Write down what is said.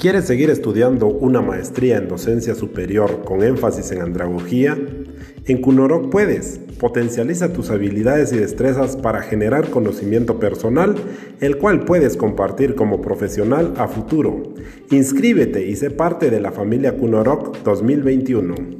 ¿Quieres seguir estudiando una maestría en docencia superior con énfasis en andragogía? En Cunoroc puedes. Potencializa tus habilidades y destrezas para generar conocimiento personal, el cual puedes compartir como profesional a futuro. Inscríbete y sé parte de la familia Cunoroc 2021.